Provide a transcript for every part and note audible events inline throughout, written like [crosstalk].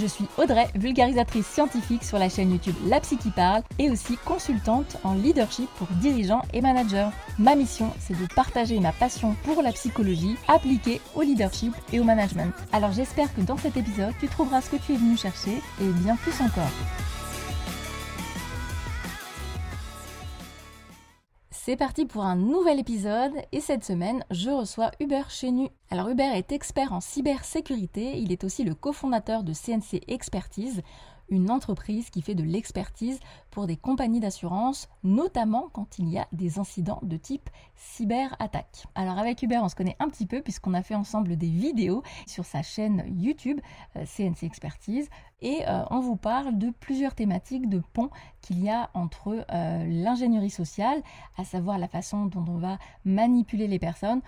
Je suis Audrey, vulgarisatrice scientifique sur la chaîne YouTube La Psy qui parle et aussi consultante en leadership pour dirigeants et managers. Ma mission, c'est de partager ma passion pour la psychologie appliquée au leadership et au management. Alors j'espère que dans cet épisode, tu trouveras ce que tu es venu chercher et bien plus encore. C'est parti pour un nouvel épisode et cette semaine, je reçois Hubert Chenu. Alors Hubert est expert en cybersécurité, il est aussi le cofondateur de CNC Expertise, une entreprise qui fait de l'expertise pour des compagnies d'assurance, notamment quand il y a des incidents de type cyberattaque. Alors avec Hubert, on se connaît un petit peu puisqu'on a fait ensemble des vidéos sur sa chaîne YouTube CNC euh, Expertise et euh, on vous parle de plusieurs thématiques de pont qu'il y a entre euh, l'ingénierie sociale, à savoir la façon dont on va manipuler les personnes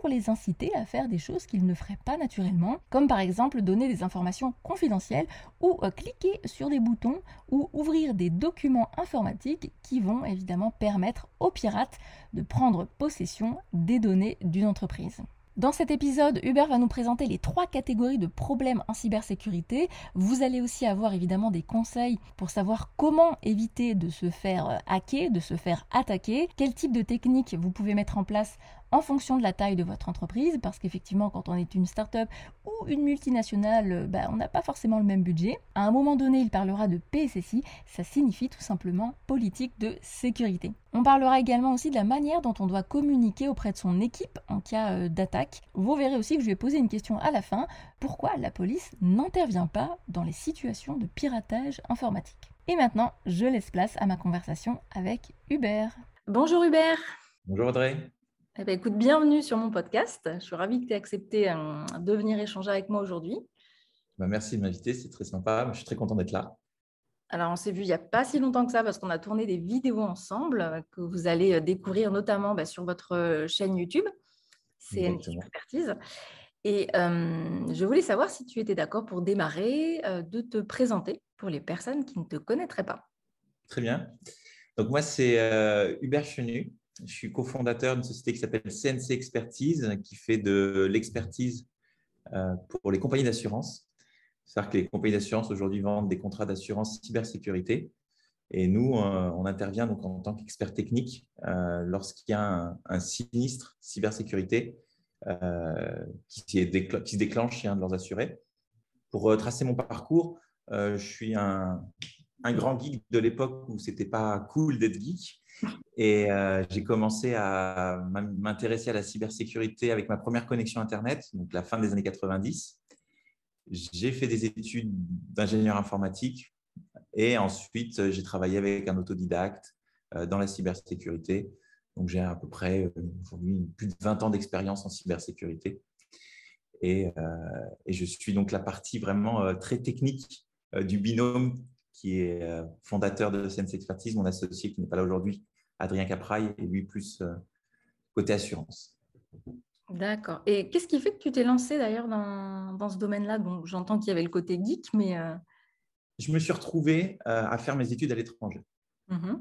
pour les inciter à faire des choses qu'ils ne feraient pas naturellement, comme par exemple donner des informations confidentielles ou euh, cliquer sur des boutons ou ouvrir des documents informatiques qui vont évidemment permettre aux pirates de prendre possession des données d'une entreprise. Dans cet épisode, Hubert va nous présenter les trois catégories de problèmes en cybersécurité. Vous allez aussi avoir évidemment des conseils pour savoir comment éviter de se faire euh, hacker, de se faire attaquer, quel type de technique vous pouvez mettre en place en fonction de la taille de votre entreprise, parce qu'effectivement, quand on est une start-up ou une multinationale, bah, on n'a pas forcément le même budget. À un moment donné, il parlera de PSSI, ça signifie tout simplement politique de sécurité. On parlera également aussi de la manière dont on doit communiquer auprès de son équipe en cas euh, d'attaque. Vous verrez aussi que je vais poser une question à la fin. Pourquoi la police n'intervient pas dans les situations de piratage informatique? Et maintenant, je laisse place à ma conversation avec Hubert. Bonjour Hubert. Bonjour Audrey. Eh ben, écoute, bienvenue sur mon podcast. Je suis ravie que tu aies accepté euh, de venir échanger avec moi aujourd'hui. Bah, merci de m'inviter, c'est très sympa. Je suis très content d'être là. Alors, on s'est vu il n'y a pas si longtemps que ça parce qu'on a tourné des vidéos ensemble euh, que vous allez euh, découvrir notamment bah, sur votre chaîne YouTube, CN Expertise. Et je voulais savoir si tu étais d'accord pour démarrer, de te présenter pour les personnes qui ne te connaîtraient pas. Très bien. Donc, moi, c'est Hubert Chenu. Je suis cofondateur d'une société qui s'appelle CNC Expertise, qui fait de l'expertise euh, pour les compagnies d'assurance. C'est-à-dire que les compagnies d'assurance aujourd'hui vendent des contrats d'assurance cybersécurité. Et nous, euh, on intervient donc en tant qu'expert technique euh, lorsqu'il y a un, sinistre cybersécurité qui, se déclenche chez un de leurs assurés. Pour tracer mon parcours, je suis un, un grand geek de l'époque où c'était pas cool d'être geek. Et euh, j'ai commencé à m'intéresser à la cybersécurité avec ma première connexion Internet, donc la fin des années 90. J'ai fait des études d'ingénieur informatique et ensuite j'ai travaillé avec un autodidacte euh, dans la cybersécurité. Donc j'ai à peu près euh, aujourd'hui plus de 20 ans d'expérience en cybersécurité. Et, et, je suis donc la partie vraiment très technique du binôme qui est fondateur de Sense Expertise, mon associé qui n'est pas là aujourd'hui, Adrien Capraille, et lui plus euh, côté assurance. D'accord. Et qu'est-ce qui fait que tu t'es lancé d'ailleurs dans, dans, ce domaine-là? Donc, j'entends qu'il y avait le côté geek, mais. Euh, Je me suis retrouvé euh, à faire mes études à l'étranger, mmh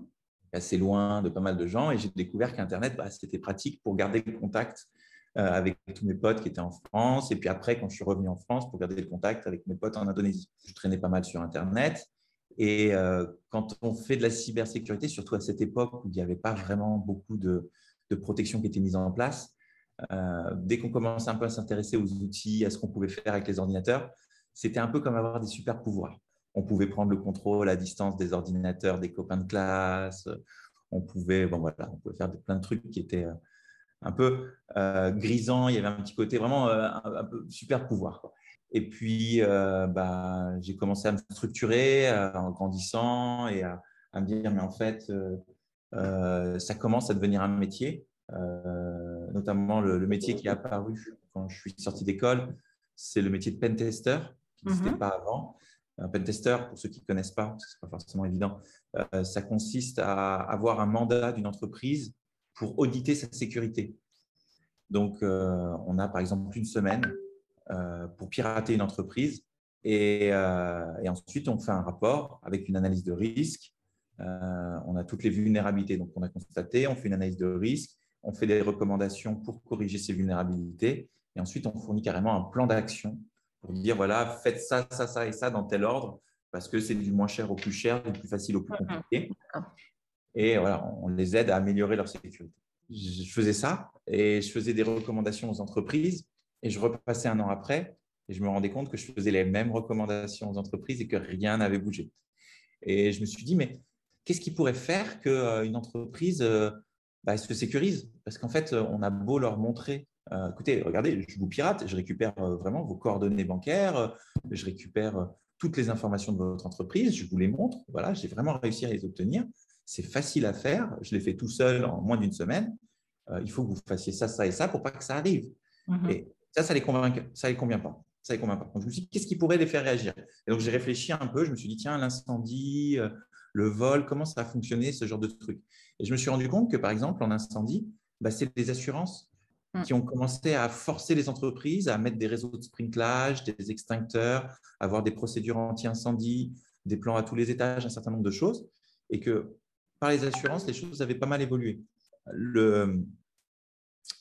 assez loin de pas mal de gens, et j'ai découvert qu'Internet, bah, c'était pratique pour garder le contact avec tous mes potes qui étaient en France. Et puis après, quand je suis revenu en France, pour garder le contact avec mes potes en Indonésie. Je traînais pas mal sur Internet. Et euh, quand on fait de la cybersécurité, surtout à cette époque où il n'y avait pas vraiment beaucoup de, protection qui était mise en place, euh, dès qu'on commençait un peu à s'intéresser aux outils, à ce qu'on pouvait faire avec les ordinateurs, c'était un peu comme avoir des super pouvoirs. On pouvait prendre le contrôle à distance des ordinateurs des copains de classe. On pouvait, bon voilà, on pouvait faire plein de trucs qui étaient euh, un peu grisants. Il y avait un petit côté vraiment un, peu super pouvoir. Et puis, euh, bah, j'ai commencé à me structurer euh, en grandissant et à, me dire, mais en fait, euh, ça commence à devenir un métier, notamment le, métier qui est apparu quand je suis sorti d'école, c'est le métier de pentester, qui n'existait mhm. pas avant. Un pentester, pour ceux qui ne connaissent pas, parce que ce n'est pas forcément évident, ça consiste à avoir un mandat d'une entreprise pour auditer sa sécurité. Donc, on a par exemple une semaine pour pirater une entreprise Et, ensuite, on fait un rapport avec une analyse de risque. on a toutes les vulnérabilités donc on a constaté, on fait une analyse de risque, on fait des recommandations pour corriger ces vulnérabilités. Et ensuite, on fournit carrément un plan d'action pour dire voilà, faites ça, ça, ça et ça dans tel ordre, parce que c'est du moins cher au plus cher, du plus facile au plus mhm. compliqué. Et voilà, on les aide à améliorer leur sécurité. Je faisais ça et je faisais des recommandations aux entreprises et je repassais un an après et je me rendais compte que je faisais les mêmes recommandations aux entreprises et que rien n'avait bougé. Et je me suis dit, mais qu'est-ce qui pourrait faire qu'une euh, entreprise euh, bah, se sécurise? Parce qu'en fait, on a beau leur montrer euh, écoutez, regardez, je vous pirate, je récupère euh, vraiment vos coordonnées bancaires, euh, je récupère toutes les informations de votre entreprise, je vous les montre. Voilà, j'ai vraiment réussi à les obtenir. C'est facile à faire. Je l'ai fait tout seul en moins d'une semaine. il faut que vous fassiez ça, ça et ça pour pas que ça arrive. Mhm. Et ça, ça les convainc, ça les convient pas. Ça les convainc pas. Donc, je me suis dit, qu'est-ce qui pourrait les faire réagir? Et donc, j'ai réfléchi un peu. Je me suis dit, tiens, l'incendie, le vol, comment ça a fonctionné, ce genre de truc? Et je me suis rendu compte que, par exemple, en incendie, bah, c'est les assurances Mm. qui ont commencé à forcer les entreprises à mettre des réseaux de sprinklage, des extincteurs, avoir des procédures anti-incendie, des plans à tous les étages, un certain nombre de choses, et que par les assurances, les choses avaient pas mal évolué. Le,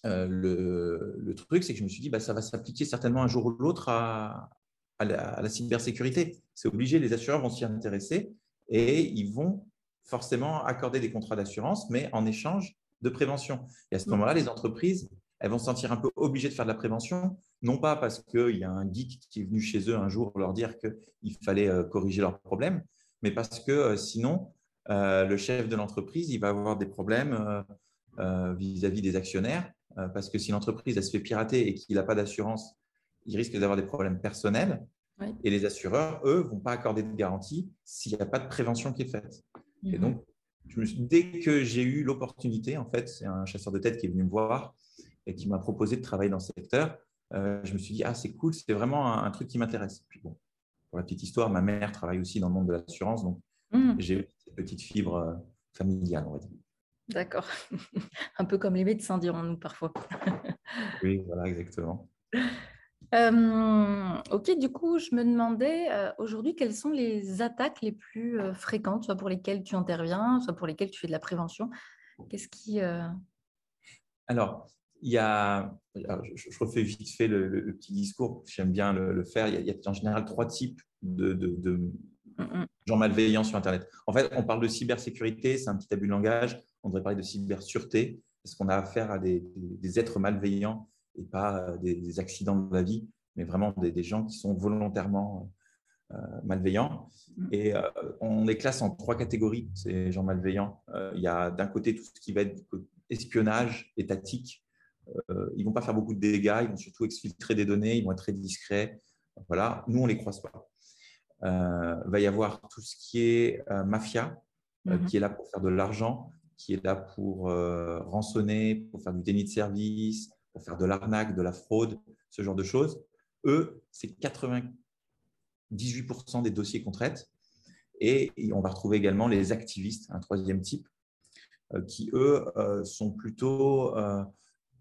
euh, le, truc, c'est que je me suis dit, bah, ça va s'appliquer certainement un jour ou l'autre à, à, la, cybersécurité. C'est obligé, les assureurs vont s'y intéresser et ils vont forcément accorder des contrats d'assurance, mais en échange de prévention. Et à ce mm. moment-là, les entreprises elles vont se sentir un peu obligées de faire de la prévention, non pas parce qu'il y a un geek qui est venu chez eux un jour leur dire qu'il fallait euh, corriger leurs problèmes, mais parce que euh, sinon, euh, le chef de l'entreprise, il va avoir des problèmes vis-à-vis des actionnaires, parce que si l'entreprise se fait pirater et qu'il n'a pas d'assurance, il risque d'avoir des problèmes personnels. Et les assureurs, eux, ne vont pas accorder de garantie s'il n'y a pas de prévention qui est faite. Et mhm. donc, je me dès que j'ai eu l'opportunité, en fait, c'est un chasseur de tête qui est venu me voir et qui m'a proposé de travailler dans ce secteur, euh, je me suis dit, ah, c'est cool, c'est vraiment un, truc qui m'intéresse. Puis bon, pour la petite histoire, ma mère travaille aussi dans le monde de l'assurance, donc mmh. j'ai eu cette petite fibre euh, familiale, on va dire. D'accord. [laughs] un peu comme les médecins, dirons-nous parfois. [laughs] oui, voilà, exactement. Euh, ok, du coup, je me demandais aujourd'hui quelles sont les attaques les plus fréquentes, soit pour lesquelles tu interviens, soit pour lesquelles tu fais de la prévention? Qu'est-ce qui. Alors, il y a, je, refais vite fait le, petit discours, j'aime bien le, faire. Il y, a, en général trois types de, gens malveillants sur Internet. En fait, on parle de cybersécurité, c'est un petit abus de langage. On devrait parler de cybersureté, parce qu'on a affaire à des, êtres malveillants et pas des, accidents de la vie, mais vraiment des, gens qui sont volontairement euh, malveillants. Mm. Et euh, on les classe en trois catégories, ces gens malveillants. Euh, il y a d'un côté tout ce qui va être espionnage étatique, euh, ils ne vont pas faire beaucoup de dégâts, ils vont surtout exfiltrer des données, ils vont être très discrets. Voilà, nous, on ne les croise pas. Il euh, va y avoir tout ce qui est euh, mafia, mhm. qui est là pour faire de l'argent, qui est là pour rançonner, pour faire du déni de service, pour faire de l'arnaque, de la fraude, ce genre de choses. Eux, c'est 98% des dossiers qu'on traite. Et on va retrouver également les activistes, un troisième type, qui, eux, sont plutôt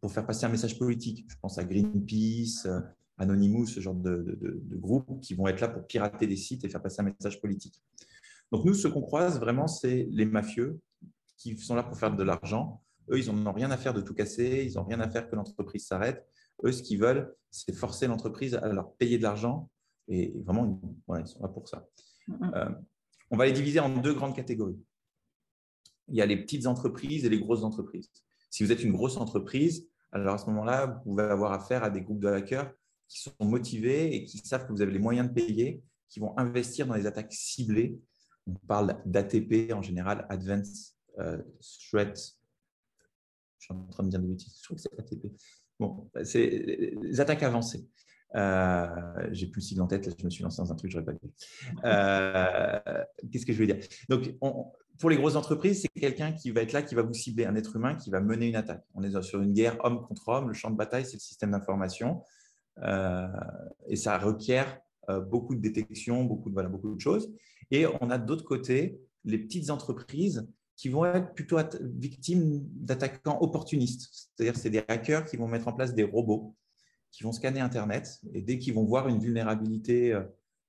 pour faire passer un message politique. Je pense à Greenpeace, euh, Anonymous, ce genre de, groupes qui vont être là pour pirater des sites et faire passer un message politique. Donc nous, ce qu'on croise vraiment, c'est les mafieux qui sont là pour faire de l'argent. Eux, ils n'ont rien à faire de tout casser, ils n'ont rien à faire que l'entreprise s'arrête. Eux, ce qu'ils veulent, c'est forcer l'entreprise à leur payer de l'argent. Et vraiment, voilà, ils sont là pour ça. Mm-hmm. Euh, on va les diviser en deux grandes catégories. Il y a les petites entreprises et les grosses entreprises. Si vous êtes une grosse entreprise, alors à ce moment-là, vous pouvez avoir affaire à des groupes de hackers qui sont motivés et qui savent que vous avez les moyens de payer, qui vont investir dans des attaques ciblées. On parle d'ATP en général, Advanced euh. Je suis en train de dire des bêtises, je crois que c'est ATP. Bon, c'est les attaques avancées. Euh, j'ai plus le sigle en tête, je me suis lancé dans un truc, je n'aurais pas dit. Euh, Qu'est-ce que je veux dire? Donc, on, pour les grosses entreprises, c'est quelqu'un qui va être là, qui va vous cibler, un être humain qui va mener une attaque. On est sur une guerre homme contre homme. Le champ de bataille, c'est le système d'information. Euh, et ça requiert euh, beaucoup de détection, beaucoup de, voilà, beaucoup de choses. Et on a d'autre côté les petites entreprises qui vont être plutôt victimes d'attaquants opportunistes. C'est-à-dire c'est des hackers qui vont mettre en place des robots qui vont scanner Internet et dès qu'ils vont voir une vulnérabilité euh,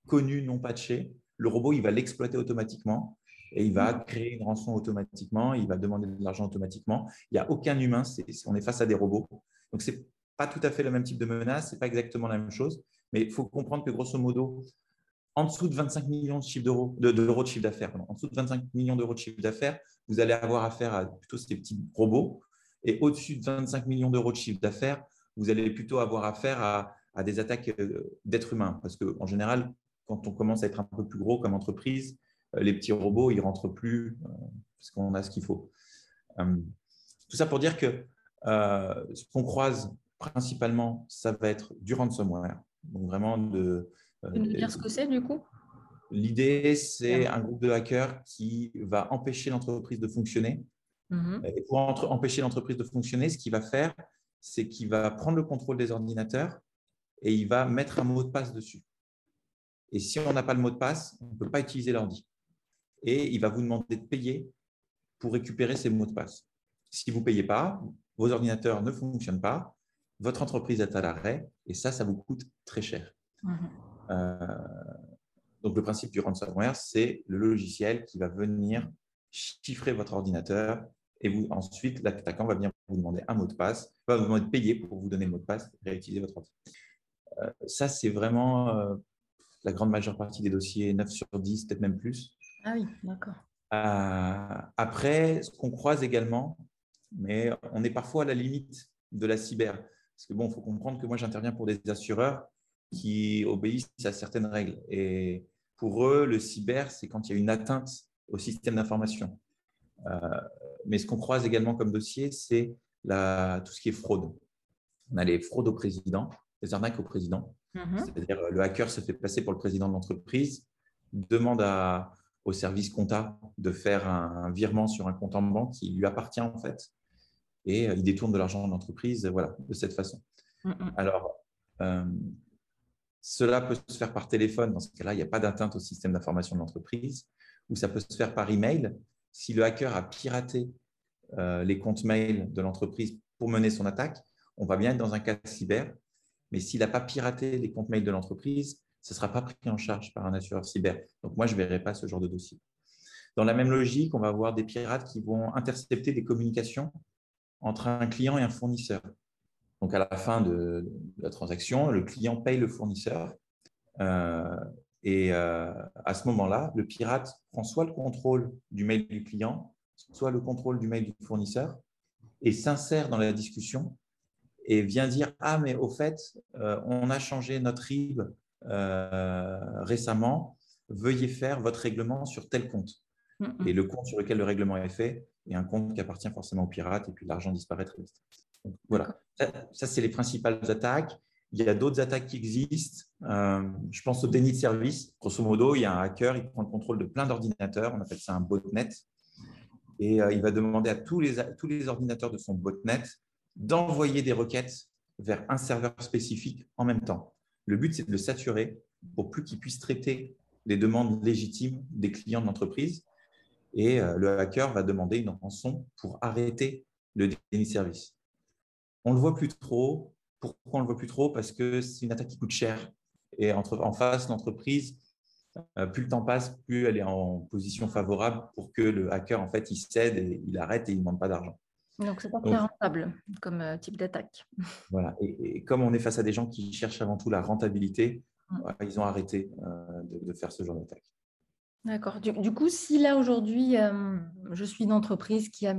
connu, non patché, le robot, il va l'exploiter automatiquement et il va créer une rançon automatiquement, il va demander de l'argent automatiquement. Il n'y a aucun humain, on est face à des robots. Donc, ce n'est pas tout à fait le même type de menace, ce n'est pas exactement la même chose, mais il faut comprendre que grosso modo, en dessous de 25 millions de chiffre d'euros de, de, chiffre d'affaires, en dessous de 25 millions d'euros de chiffre d'affaires, vous allez avoir affaire à plutôt ces petits robots. Et au-dessus de 25 millions d'euros de chiffre d'affaires, vous allez plutôt avoir affaire à, des attaques euh, d'êtres humains. Parce qu'en général, quand on commence à être un peu plus gros comme entreprise, euh, les petits robots, ils rentrent plus euh, parce qu'on a ce qu'il faut. Tout ça pour dire que ce qu'on croise principalement, ça va être du ransomware. Donc vraiment de. Nous dire ce que c'est du coup? L'idée, c'est un groupe de hackers qui va empêcher l'entreprise de fonctionner. Mm-hmm. Et pour empêcher l'entreprise de fonctionner, ce qu'il va faire, c'est qu'il va prendre le contrôle des ordinateurs et il va mettre un mot de passe dessus. Et si on n'a pas le mot de passe, on ne peut pas utiliser l'ordi. Et il va vous demander de payer pour récupérer ces mots de passe. Si vous ne payez pas, vos ordinateurs ne fonctionnent pas, votre entreprise est à l'arrêt, et ça, ça vous coûte très cher. Mm-hmm. Euh, donc, le principe du ransomware, c'est le logiciel qui va venir chiffrer votre ordinateur et vous, ensuite, l'attaquant va venir vous demander un mot de passe, va vous demander de payer pour vous donner le mot de passe et réutiliser votre ordinateur. Euh, ça, c'est vraiment euh, la grande majeure partie des dossiers, 9 sur 10, peut-être même plus. Ah oui, d'accord. Euh, après, ce qu'on croise également, mais on est parfois à la limite de la cyber. Parce que bon, il faut comprendre que moi, j'interviens pour des assureurs qui obéissent à certaines règles. Et pour eux, le cyber, c'est quand il y a une atteinte au système d'information. mais ce qu'on croise également comme dossier, c'est tout ce qui est fraude. On a les fraudes au président, les arnaques au président. Mhm. C'est-à-dire, le hacker se fait passer pour le président de l'entreprise, demande au service compta de faire un, virement sur un compte en banque qui lui appartient en fait, et euh, il détourne de l'argent de l'entreprise, voilà, de cette façon. Mhm. Alors, euh, cela peut se faire par téléphone, dans ce cas-là, il n'y a pas d'atteinte au système d'information de l'entreprise, ou ça peut se faire par email. Si le hacker a piraté euh, les comptes mail de l'entreprise pour mener son attaque, on va bien être dans un cas cyber mais s'il n'a pas piraté les comptes mails de l'entreprise, ce ne sera pas pris en charge par un assureur cyber. Donc, moi, je ne verrai pas ce genre de dossier. Dans la même logique, on va avoir des pirates qui vont intercepter des communications entre un client et un fournisseur. Donc, à la fin de, la transaction, le client paye le fournisseur. Euh, et euh, à ce moment-là, le pirate prend soit le contrôle du mail du client, soit le contrôle du mail du fournisseur et s'insère dans la discussion et vient dire Ah, mais au fait, euh, on a changé notre RIB euh, récemment, veuillez faire votre règlement sur tel compte. Et le compte sur lequel le règlement est fait est un compte qui appartient forcément au pirate et puis l'argent disparaît très vite. Voilà, ça, c'est les principales attaques. Il y a d'autres attaques qui existent. Euh, je pense au déni de service. Grosso modo, il y a un hacker, il prend le contrôle de plein d'ordinateurs. On appelle ça un botnet. Et il va demander à tous les, tous les ordinateurs de son botnet d'envoyer des requêtes vers un serveur spécifique en même temps. Le but, c'est de le saturer pour plus qu'il puisse traiter les demandes légitimes des clients de l'entreprise. Et euh, le hacker va demander une rançon pour arrêter le déni de service. On ne le voit plus trop. Pourquoi on ne le voit plus trop? Parce que c'est une attaque qui coûte cher. Et en face, l'entreprise, euh, plus le temps passe, plus elle est en position favorable pour que le hacker, en fait, il cède et il arrête et il ne demande pas d'argent. Donc, c'est pas très rentable comme euh, type d'attaque. [laughs] Voilà. Et, comme on est face à des gens qui cherchent avant tout la rentabilité, mmh. ils ont arrêté euh, de, faire ce genre d'attaque. D'accord. Du, coup, si là aujourd'hui, euh, je suis une entreprise qui a,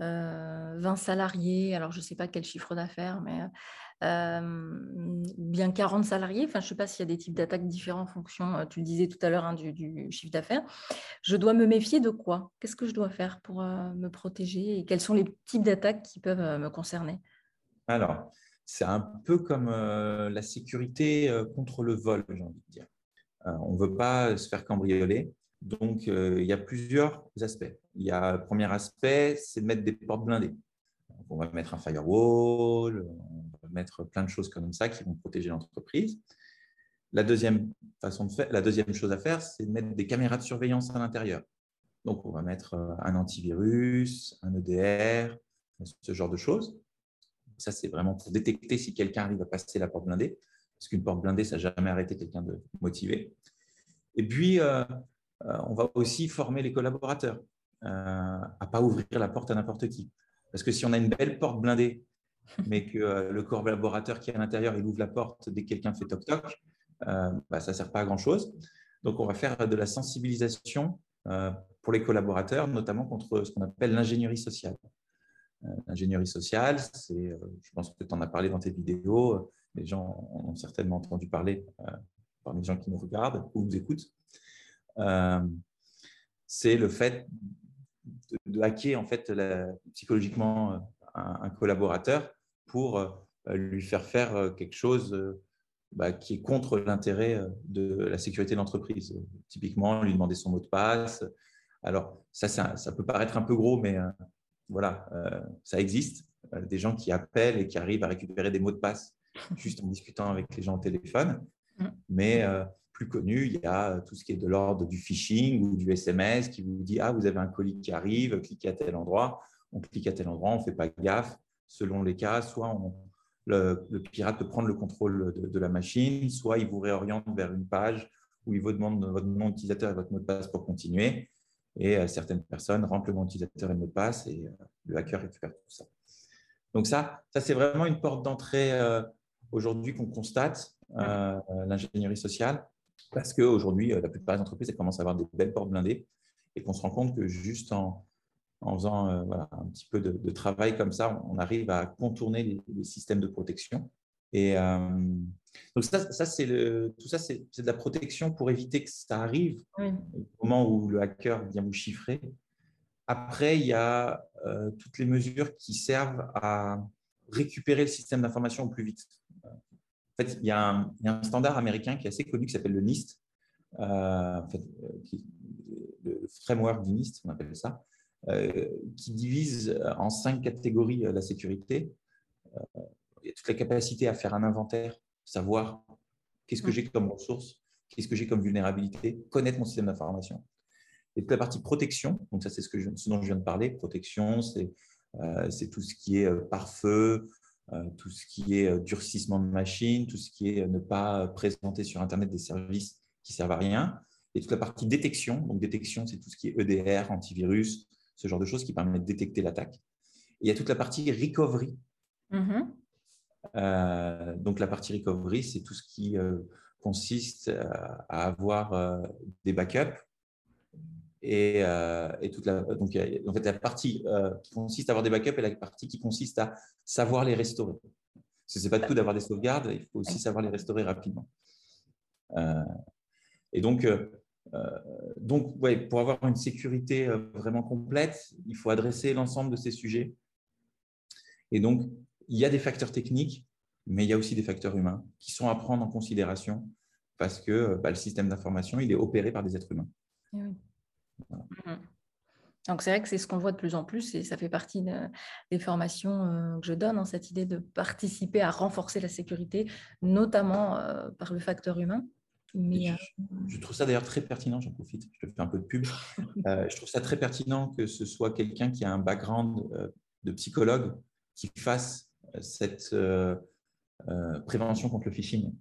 mettons, 20 salariés, alors je ne sais pas quel chiffre d'affaires, mais bien 40 salariés. Enfin, je ne sais pas s'il y a des types d'attaques différents en fonction, tu le disais tout à l'heure, hein, du, chiffre d'affaires. Je dois me méfier de quoi? Qu'est-ce que je dois faire pour me protéger? Et quels sont les types d'attaques qui peuvent me concerner? Alors, c'est un peu comme la sécurité contre le vol, j'ai envie de dire. on ne veut pas se faire cambrioler. Donc, il y a plusieurs aspects. Il y a le premier aspect, c'est de mettre des portes blindées. on va mettre un firewall, mettre plein de choses comme ça qui vont protéger l'entreprise. La deuxième, façon de faire, la deuxième chose à faire, c'est de mettre des caméras de surveillance à l'intérieur. Donc, on va mettre euh, un antivirus, un EDR, ce genre de choses. Ça, c'est vraiment pour détecter si quelqu'un arrive à passer la porte blindée. parce qu'une porte blindée, ça n'a jamais arrêté quelqu'un de motivé. Et puis, on va aussi former les collaborateurs à ne pas ouvrir la porte à n'importe qui. Parce que si on a une belle porte blindée, [laughs] mais que le collaborateur qui est à l'intérieur, il ouvre la porte dès que quelqu'un fait toc-toc, bah, ça ne sert pas à grand-chose. Donc, on va faire de la sensibilisation pour les collaborateurs, notamment contre ce qu'on appelle l'ingénierie sociale. Euh, l'ingénierie sociale, c'est, euh, je pense que tu en as parlé dans tes vidéos, les gens ont certainement entendu parler euh, parmi les gens qui nous regardent ou nous écoutent. C'est le fait de, hacker en fait psychologiquement un, collaborateur pour lui faire faire quelque chose bah, qui est contre l'intérêt de la sécurité de l'entreprise. Typiquement, lui demander son mot de passe, alors, ça, ça, peut paraître un peu gros, mais euh, voilà, euh, ça existe. Euh, des gens qui appellent et qui arrivent à récupérer des mots de passe juste en discutant avec les gens au téléphone. Mm. Mais plus connu, il y a tout ce qui est de l'ordre du phishing ou du SMS qui vous dit Ah, vous avez un colis qui arrive, cliquez à tel endroit. On clique à tel endroit, on ne fait pas gaffe. Selon les cas, soit le, pirate peut prendre le contrôle de, la machine, soit il vous réoriente vers une page où il vous demande votre nom d'utilisateur et votre mot de passe pour continuer et euh, certaines personnes rentrent le nom utilisateur et le mot de passe et euh, le hacker récupère tout ça. Donc ça, ça c'est vraiment une porte d'entrée euh, aujourd'hui qu'on constate, l'ingénierie sociale, parce qu'aujourd'hui, la plupart des entreprises elles commencent à avoir des belles portes blindées et qu'on se rend compte que juste en, en faisant un petit peu de, travail comme ça, on arrive à contourner les systèmes de protection et euh, donc ça, ça c'est tout ça, c'est de la protection pour éviter que ça arrive au moment où le hacker vient vous chiffrer. Après, il y a euh, toutes les mesures qui servent à récupérer le système d'information au plus vite. En fait, il y, a un, il y, a un, standard américain qui est assez connu qui s'appelle le NIST, euh, en fait, le framework du NIST, on appelle ça, qui divise en cinq catégories la sécurité il y a toute la capacité à faire un inventaire, savoir qu'est-ce que mm. j'ai comme ressources, qu'est-ce que j'ai comme vulnérabilité, connaître mon système d'information. Et toute la partie protection, donc ça c'est ce, dont je viens de parler, protection, c'est euh, tout ce qui est euh, pare-feu, euh, tout ce qui est durcissement de machine, tout ce qui est ne pas présenter sur Internet des services qui servent à rien. Et toute la partie détection, donc détection c'est tout ce qui est EDR, antivirus, ce genre de choses qui permettent de détecter l'attaque. il y a toute la partie recovery, mm-hmm. Euh, donc la partie recovery, c'est tout ce qui euh, consiste euh, à avoir des backups et, toute la, donc, en fait, la partie qui consiste à avoir des backups et la partie qui consiste à savoir les restaurer. Ce n'est pas tout d'avoir des sauvegardes, il faut aussi savoir les restaurer rapidement. et donc, donc ouais, pour avoir une sécurité vraiment complète, il faut adresser l'ensemble de ces sujets. Et donc, il y a des facteurs techniques, mais il y a aussi des facteurs humains qui sont à prendre en considération parce que bah, le système d'information, il est opéré par des êtres humains. Donc c'est vrai que c'est ce qu'on voit de plus en plus et ça fait partie des formations euh, que je donne, hein, cette idée de participer à renforcer la sécurité, notamment euh, par le facteur humain. Mais, euh, je, trouve ça d'ailleurs très pertinent, j'en profite, je te fais un peu de pub. [laughs] je trouve ça très pertinent que ce soit quelqu'un qui a un background de psychologue qui fasse cette prévention contre le phishing.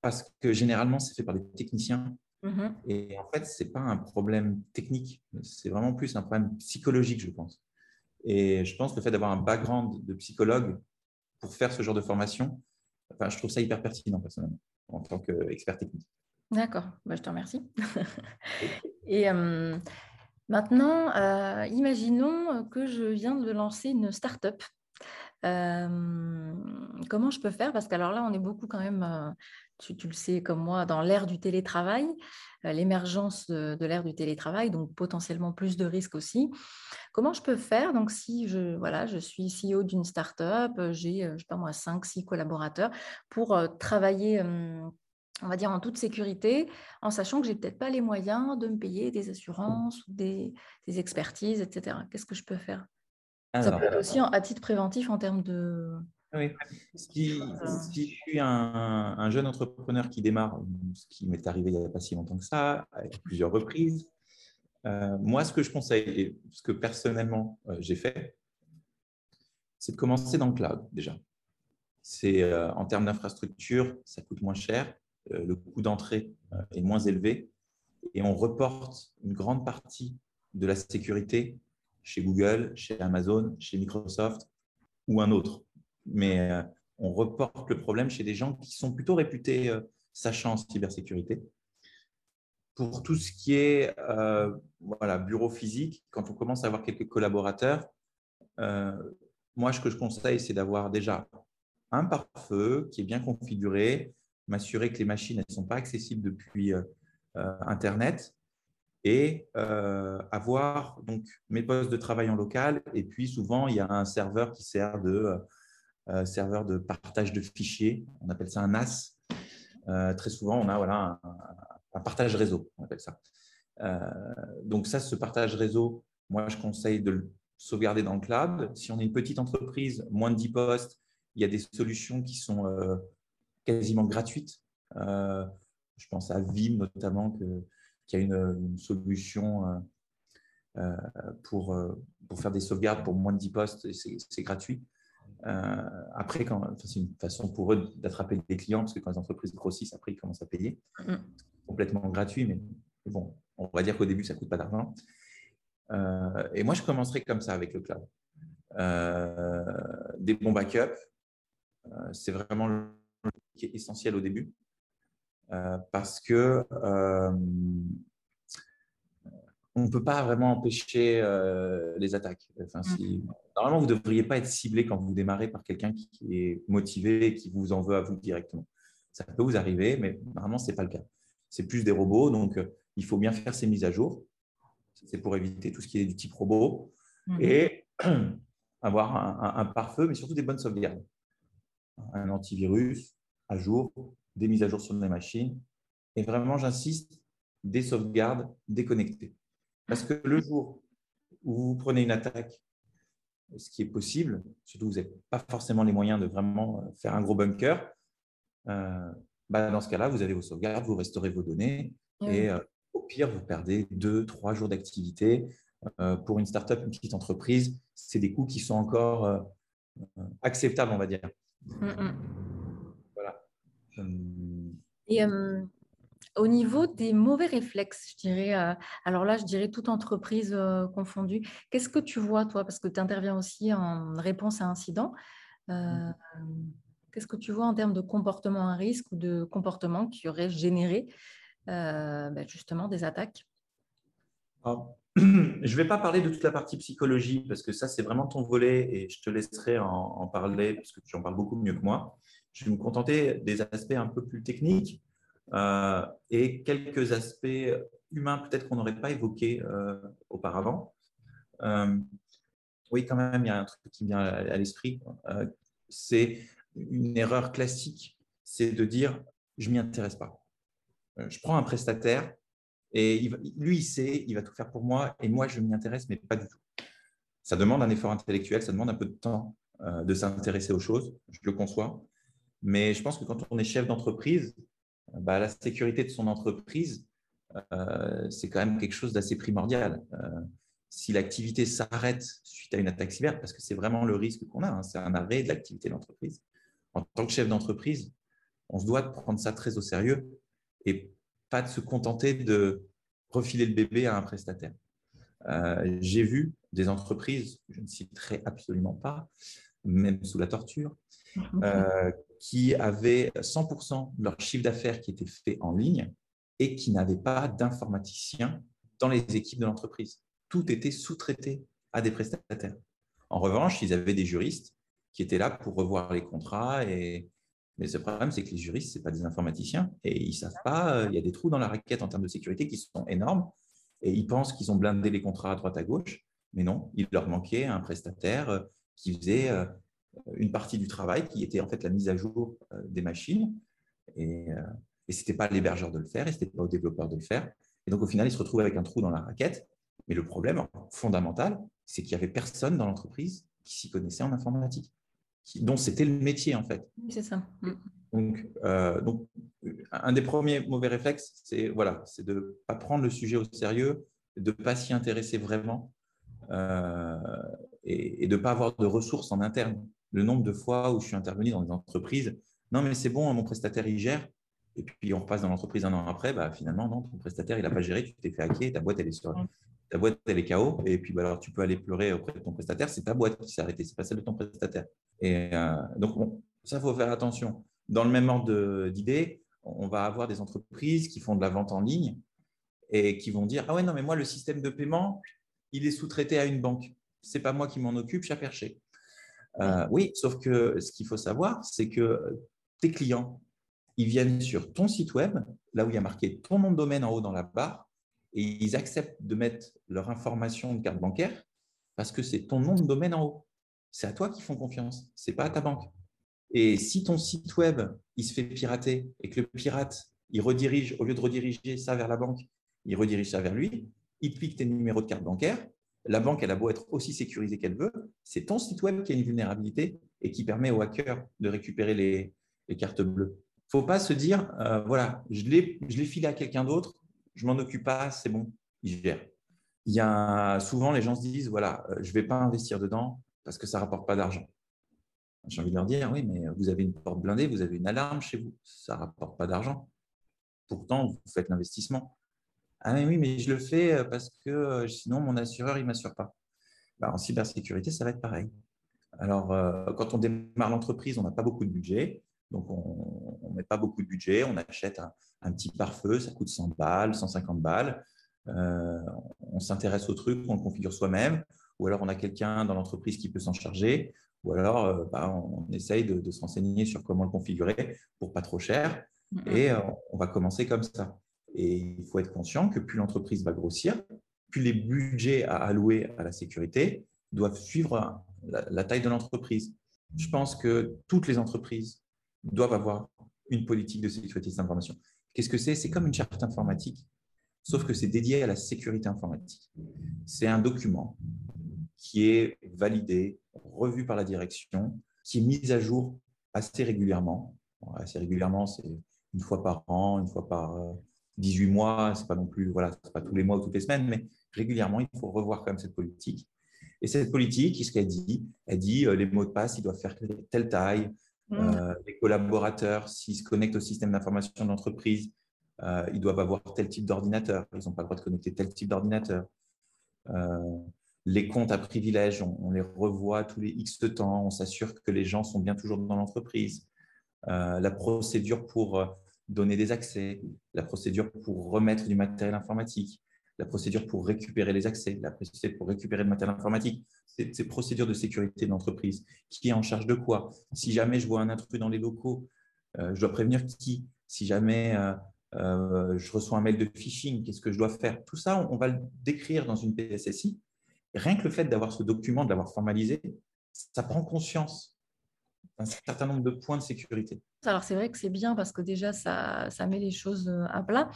Parce que généralement, c'est fait par des techniciens. Mm-hmm. Et en fait, ce n'est pas un problème technique, c'est vraiment plus un problème psychologique, je pense. Et je pense que le fait d'avoir un background de psychologue pour faire ce genre de formation, enfin, je trouve ça hyper pertinent personnellement, en tant qu'expert technique. D'accord, bah, je te remercie. [laughs] Et euh, maintenant, imaginons que je viens de lancer une start-up comment je peux faire? Parce qu'alors là, on est beaucoup quand même, tu, le sais comme moi, dans l'ère du télétravail, l'émergence de, l'ère du télétravail, donc potentiellement plus de risques aussi. Comment je peux faire? Donc, si je, voilà, je suis CEO d'une start-up, j'ai, je sais pas moi, 5, 6 collaborateurs pour travailler on va dire en toute sécurité, en sachant que j'ai peut-être pas les moyens de me payer des assurances ou des expertises, etc. Qu'est-ce que je peux faire? Ça peut être aussi à titre préventif en termes de. Oui. Si, je suis un, jeune entrepreneur qui démarre, ce qui m'est arrivé il n'y a pas si longtemps que ça, avec plusieurs reprises, euh, moi, ce que je conseille, et ce que personnellement euh, j'ai fait, c'est de commencer dans le cloud déjà. c'est en termes d'infrastructure, ça coûte moins cher, le coût d'entrée est moins élevé et on reporte une grande partie de la sécurité chez Google, chez Amazon, chez Microsoft ou un autre. Mais on reporte le problème chez des gens qui sont plutôt réputés sachants en cybersécurité. Pour tout ce qui est voilà, bureau physique, quand on commence à avoir quelques collaborateurs, moi, ce que je conseille, c'est d'avoir déjà un pare-feu qui est bien configuré, m'assurer que les machines ne sont pas accessibles depuis Internet et avoir donc mes postes de travail en local. Et puis, souvent, il y a un serveur qui sert de euh, serveur de partage de fichiers. On appelle ça un NAS. Euh, très souvent, on a voilà, un, partage réseau, on appelle ça. Euh, donc ça, ce partage réseau, moi, je conseille de le sauvegarder dans le cloud. Si on est une petite entreprise, moins de 10 postes, il y a des solutions qui sont quasiment gratuites. je pense à Vim notamment, que, qui a une, solution pour, pour faire des sauvegardes pour moins de 10 postes, c'est gratuit. Euh, après, c'est une façon pour eux d'attraper des clients, parce que quand les entreprises grossissent, après, ils commencent à payer. Mm. Complètement gratuit, mais bon, on va dire qu'au début, ça ne coûte pas d'argent. Euh, et moi, je commencerai comme ça avec le cloud. Euh, des bons backups, c'est vraiment le qui est essentiel au début, parce que on ne peut pas vraiment empêcher les attaques. Enfin, si, mm. Normalement, vous ne devriez pas être ciblé quand vous démarrez par quelqu'un qui, est motivé et qui vous en veut à vous directement. Ça peut vous arriver, mais normalement, ce n'est pas le cas. C'est plus des robots, donc euh, il faut bien faire ces mises à jour. C'est pour éviter tout ce qui est du type robot. Mhm. Et [clears throat] avoir un, un, pare-feu, mais surtout des bonnes sauvegardes. Un antivirus à jour, des mises à jour sur les machines. Et vraiment, j'insiste, des sauvegardes déconnectées. Parce que le jour où vous prenez une attaque ce qui est possible, surtout vous n'avez pas forcément les moyens de vraiment euh, faire un gros bunker, euh, bah, dans ce cas-là, vous avez vos sauvegardes, vous restaurez vos données et euh, au pire, vous perdez deux, trois jours d'activité. pour une startup, une petite entreprise, c'est des coûts qui sont encore acceptables, on va dire. Mm, mm. Et au niveau des mauvais réflexes, je dirais, euh, alors là, je dirais toute entreprise euh, confondue, qu'est-ce que tu vois, toi, parce que tu interviens aussi en réponse à incident, euh, mmh. qu'est-ce que tu vois en termes de comportement à risque ou de comportement qui aurait généré ben, justement des attaques? [clears throat] Je ne vais pas parler de toute la partie psychologie, parce que ça, c'est vraiment ton volet et je te laisserai en, en parler, parce que tu en parles beaucoup mieux que moi. Je vais me contenter des aspects un peu plus techniques. Euh, et quelques aspects humains peut-être qu'on n'aurait pas évoqués euh, auparavant. Euh, oui, quand même, il y a un truc qui me vient à l'esprit. c'est une erreur classique, c'est de dire je m'y intéresse pas. Je prends un prestataire et lui, il sait, il va tout faire pour moi et moi, je m'y intéresse, mais pas du tout. Ça demande un effort intellectuel, ça demande un peu de temps de s'intéresser aux choses, je le conçois. Mais je pense que quand on est chef d'entreprise, bah, la sécurité de son entreprise, euh, c'est quand même quelque chose d'assez primordial. Euh, si l'activité s'arrête suite à une attaque cyber, parce que c'est vraiment le risque qu'on a, hein, c'est un arrêt de l'activité de l'entreprise. En tant que chef d'entreprise, on se doit de prendre ça très au sérieux et pas de se contenter de refiler le bébé à un prestataire. Euh, j'ai vu des entreprises, je ne citerai absolument pas, même sous la torture, qui avaient 100% de leur chiffre d'affaires qui était fait en ligne et qui n'avaient pas d'informaticiens dans les équipes de l'entreprise. Tout était sous-traité à des prestataires. En revanche, ils avaient des juristes qui étaient là pour revoir les contrats. Et... Mais ce problème, c'est que les juristes, ce pas des informaticiens et ils ne savent pas, euh, il y a des trous dans la raquette en termes de sécurité qui sont énormes et ils pensent qu'ils ont blindé les contrats à droite à gauche. Mais non, il leur manquait un prestataire euh, qui faisait euh, une partie du travail qui était en fait la mise à jour euh, des machines. Et, euh, et ce n'était pas à l'hébergeur de le faire, et ce n'était pas au développeur de le faire. Et donc, au final, il se retrouve avec un trou dans la raquette. Mais le problème fondamental, c'est qu'il n'y avait personne dans l'entreprise qui s'y connaissait en informatique, dont c'était le métier, en fait. C'est ça. Mm. Donc, euh, donc, un des premiers mauvais réflexes, c'est voilà, de ne pas prendre le sujet au sérieux, de ne pas s'y intéresser vraiment et, et de ne pas avoir de ressources en interne le nombre de fois où je suis intervenu dans des entreprises. Non, mais c'est bon, mon prestataire, il gère. Et puis, on repasse dans l'entreprise un an après. Bah, finalement, non, ton prestataire, il n'a pas géré, tu t'es fait hacker, ta boîte, elle est sur, ta boîte, elle est KO. Et puis, bah, alors, tu peux aller pleurer auprès de ton prestataire. C'est ta boîte qui s'est arrêtée, c'est pas celle de ton prestataire. Et euh, donc, bon, ça, il faut faire attention. Dans le même ordre d'idées, on va avoir des entreprises qui font de la vente en ligne et qui vont dire Ah ouais, non, mais moi, le système de paiement, il est sous-traité à une banque. Ce n'est pas moi qui m'en occupe, j'ai perché. Euh, oui, sauf que ce qu'il faut savoir, c'est que tes clients, ils viennent sur ton site web, là où il y a marqué ton nom de domaine en haut dans la barre, et ils acceptent de mettre leur information de carte bancaire parce que c'est ton nom de domaine en haut. C'est à toi qu'ils font confiance, c'est pas à ta banque. Et si ton site web, il se fait pirater et que le pirate, il redirige, au lieu de rediriger ça vers la banque, il redirige ça vers lui, il pique tes numéros de carte bancaire, la banque, elle a beau être aussi sécurisée qu'elle veut, c'est ton site web qui a une vulnérabilité et qui permet aux hackers de récupérer les, cartes bleues. Il ne faut pas se dire, euh, voilà, je l'ai filé à quelqu'un d'autre, je m'en occupe pas, c'est bon, il gère. Souvent, les gens se disent, voilà, euh, je ne vais pas investir dedans parce que ça ne rapporte pas d'argent. J'ai envie de leur dire, oui, mais vous avez une porte blindée, vous avez une alarme chez vous, ça ne rapporte pas d'argent. Pourtant, vous faites l'investissement. Ah oui, mais je le fais euh, parce que euh, sinon, mon assureur, il ne m'assure pas. Bah, en cybersécurité, ça va être pareil. Alors, euh, quand on démarre l'entreprise, on n'a pas beaucoup de budget. Donc, on ne met pas beaucoup de budget. On achète un, petit pare-feu, ça coûte 100 balles, 150 balles. on s'intéresse au truc, on le configure soi-même. Ou alors, on a quelqu'un dans l'entreprise qui peut s'en charger. Ou alors, bah, on, essaye de, de, se renseigner sur comment le configurer pour pas trop cher. Et on va commencer comme ça. Et il faut être conscient que plus l'entreprise va grossir, plus les budgets à allouer à la sécurité doivent suivre la, taille de l'entreprise. Je pense que toutes les entreprises doivent avoir une politique de sécurité de l'information. Qu'est-ce que c'est? C'est comme une charte informatique, sauf que c'est dédié à la sécurité informatique. C'est un document qui est validé, revu par la direction, qui est mis à jour assez régulièrement. assez régulièrement, c'est une fois par an, une fois par, euh, 18 mois, c'est pas non plus, voilà, pas tous les mois ou toutes les semaines, mais régulièrement, il faut revoir quand même cette politique. Et cette politique, ce qu'elle dit? Elle dit euh, les mots de passe, ils doivent faire telle taille. Mmh. Euh, les collaborateurs, s'ils se connectent au système d'information de l'entreprise, euh, ils doivent avoir tel type d'ordinateur. Ils n'ont pas le droit de connecter tel type d'ordinateur. les comptes à privilèges, on, on, les revoit tous les X temps. On s'assure que les gens sont bien toujours dans l'entreprise. la procédure pour donner des accès, la procédure pour remettre du matériel informatique, la procédure pour récupérer les accès, la procédure pour récupérer le matériel informatique, ces procédures de sécurité de l'entreprise. Qui est en charge de quoi? Si jamais je vois un intrus dans les locaux, euh, je dois prévenir qui? Si jamais euh, euh, je reçois un mail de phishing, qu'est-ce que je dois faire? Tout ça, on va le décrire dans une PSSI. rien que le fait d'avoir ce document, de l'avoir formalisé, ça prend conscience un certain nombre de points de sécurité. Alors c'est vrai que c'est bien parce que déjà ça, ça, met les choses euh, à plat,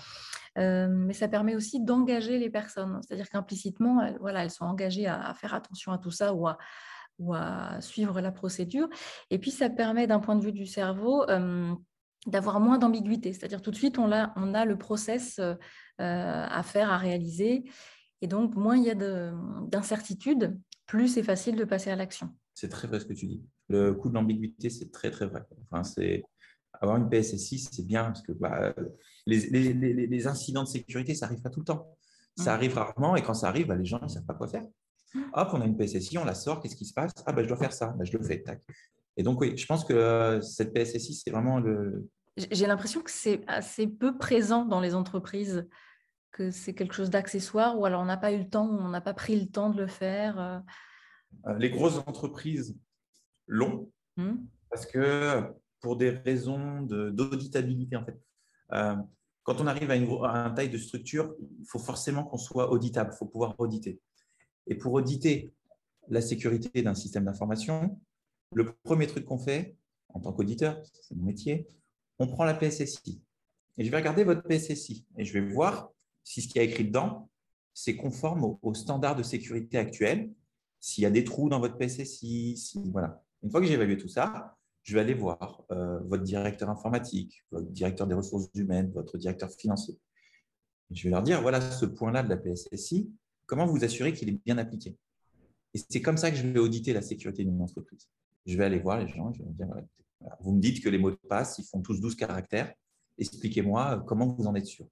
euh, mais ça permet aussi d'engager les personnes. C'est-à-dire qu'implicitement, elles, voilà, elles sont engagées à, faire attention à tout ça ou à, ou à, suivre la procédure. Et puis ça permet d'un point de vue du cerveau euh, d'avoir moins d'ambiguïté. C'est-à-dire tout de suite, on a, on a le process à faire, à réaliser. Et donc, moins il y a d'incertitude, plus c'est facile de passer à l'action. C'est très vrai ce que tu dis. Le coût de l'ambiguïté, c'est très, très vrai. Enfin, c'est avoir une PSSI, c'est bien parce que bah, les, les, les, incidents de sécurité, ça arrive pas tout le temps. Ça arrive rarement et quand ça arrive, bah, les gens ne savent pas quoi faire. Hop, on a une PSSI, on la sort, qu'est-ce qui se passe? Ah, bah, je dois faire ça, bah, je le fais. Tac. Et donc, oui, je pense que euh, cette PSSI, c'est vraiment le. J'ai l'impression que c'est assez peu présent dans les entreprises, que c'est quelque chose d'accessoire ou alors on n'a pas eu le temps, on n'a pas pris le temps de le faire. Euh. Euh, les grosses entreprises l'ont hmm. parce que pour des raisons d'auditabilité, en fait. Euh, quand on arrive à une, taille de structure, il faut forcément qu'on soit auditable, il faut pouvoir auditer. Et pour auditer la sécurité d'un système d'information, le premier truc qu'on fait en tant qu'auditeur, c'est mon métier, on prend la PSSI. Et je vais regarder votre PSSI et je vais voir si ce qui est écrit dedans, c'est conforme aux au standards de sécurité actuels s'il y a des trous dans votre PSSI. Si, voilà. Une fois que j'ai évalué tout ça, je vais aller voir euh, votre directeur informatique, votre directeur des ressources humaines, votre directeur financier. Je vais leur dire, voilà ce point-là de la PSSI, comment vous assurez qu'il est bien appliqué? Et c'est comme ça que je vais auditer la sécurité d'une entreprise. je vais aller voir les gens, je vais dire, vous me dites que les mots de passe, ils font tous 12 caractères, expliquez-moi comment vous en êtes sûr?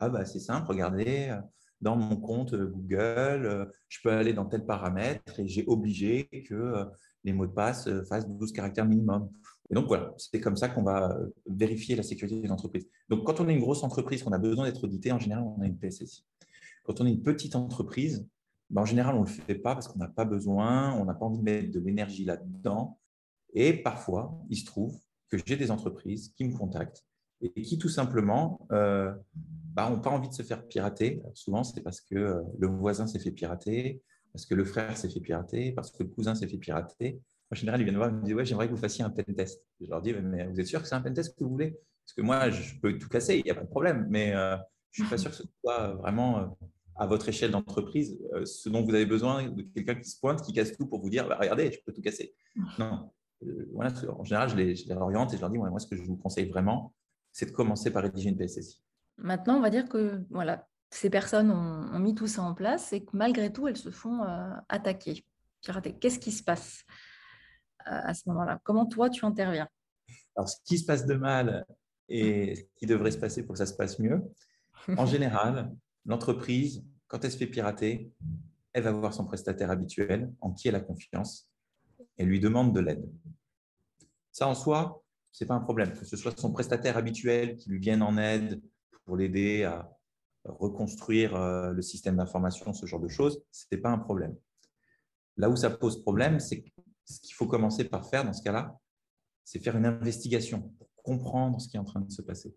Ah bah c'est simple, regardez, dans mon compte Google, je peux aller dans tel paramètre et j'ai obligé que les mots de passe fassent 12 caractères minimum. Et donc voilà, c'est comme ça qu'on va vérifier la sécurité d'une entreprise. Donc quand on est une grosse entreprise, qu'on a besoin d'être audité, en général, on a une PSSI. Quand on est une petite entreprise, ben, en général, on ne le fait pas parce qu'on n'a pas besoin, on n'a pas envie de mettre de l'énergie là-dedans. Et parfois, il se trouve que j'ai des entreprises qui me contactent et qui tout simplement euh, n'ont pas envie de se faire pirater. souvent, c'est parce que euh, le voisin s'est fait pirater, parce que le frère s'est fait pirater, parce que le cousin s'est fait pirater. En général, ils viennent voir et me disent Ouais, j'aimerais que vous fassiez un pen test. Je leur dis Mais vous êtes sûr que c'est un pen test que vous voulez? Parce que moi, je peux tout casser, il n'y a pas de problème. Mais euh, je ne suis pas sûr que ce soit vraiment à votre échelle d'entreprise ce dont vous avez besoin de quelqu'un qui se pointe, qui casse tout pour vous dire bah, Regardez, je peux tout casser. Non. en général, je les, je oriente et je leur dis Moi, ce que je vous conseille vraiment, c'est de commencer par rédiger une PSSI. Maintenant, on va dire que voilà, ces personnes ont, mis tout ça en place et que malgré tout, elles se font euh, attaquer, pirater. Qu'est-ce qui se passe euh, à ce moment-là? Comment toi, tu interviens? Alors, ce qui se passe de mal et ce qui devrait se passer pour que ça se passe mieux, en [laughs] général, l'entreprise, quand elle se fait pirater, elle va voir son prestataire habituel en qui elle a confiance et lui demande de l'aide. Ça, en soi, ce n'est pas un problème. Que ce soit son prestataire habituel qui lui vienne en aide pour l'aider à reconstruire euh, le système d'information, ce genre de choses, ce n'est pas un problème. Là où ça pose problème, c'est ce qu'il faut commencer par faire dans ce cas-là, c'est faire une investigation pour comprendre ce qui est en train de se passer.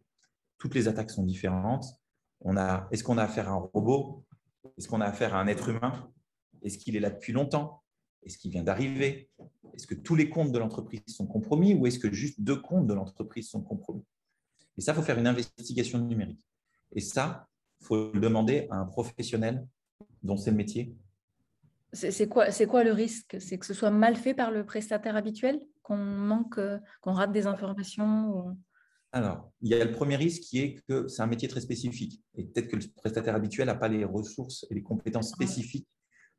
Toutes les attaques sont différentes. Est-ce qu'on a affaire à un robot? Est-ce qu'on a affaire à un être humain? Est-ce qu'il est là depuis longtemps? Est-ce qu'il vient d'arriver? Est-ce que tous les comptes de l'entreprise sont compromis ou est-ce que juste deux comptes de l'entreprise sont compromis? Et ça, il faut faire une investigation numérique. Et ça, il faut le demander à un professionnel dont c'est le métier. C'est quoi, quoi le risque? C'est que ce soit mal fait par le prestataire habituel? Qu'on manque, qu'on rate des informations Alors, il y a le premier risque qui est que c'est un métier très spécifique. Et peut-être que le prestataire habituel n'a pas les ressources et les compétences spécifiques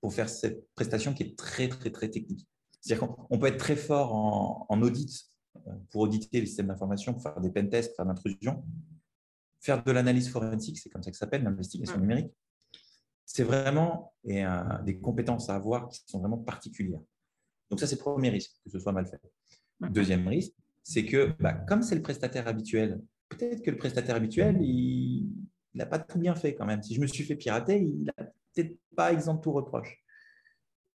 pour faire cette prestation qui est très, très, très technique. C'est-à-dire qu'on peut être très fort en, en, audit euh, pour auditer les systèmes d'information, pour faire des pen tests, faire l'intrusion, faire de l'analyse forensique, c'est comme ça que ça s'appelle, l'investigation numérique. C'est vraiment et, euh, des compétences à avoir qui sont vraiment particulières. Donc ça, c'est le premier risque, que ce soit mal fait. Deuxième risque, c'est que bah, comme c'est le prestataire habituel, peut-être que le prestataire habituel, il n'a pas tout bien fait quand même. Si je me suis fait pirater, il n'a peut-être pas exempt de tout reproche.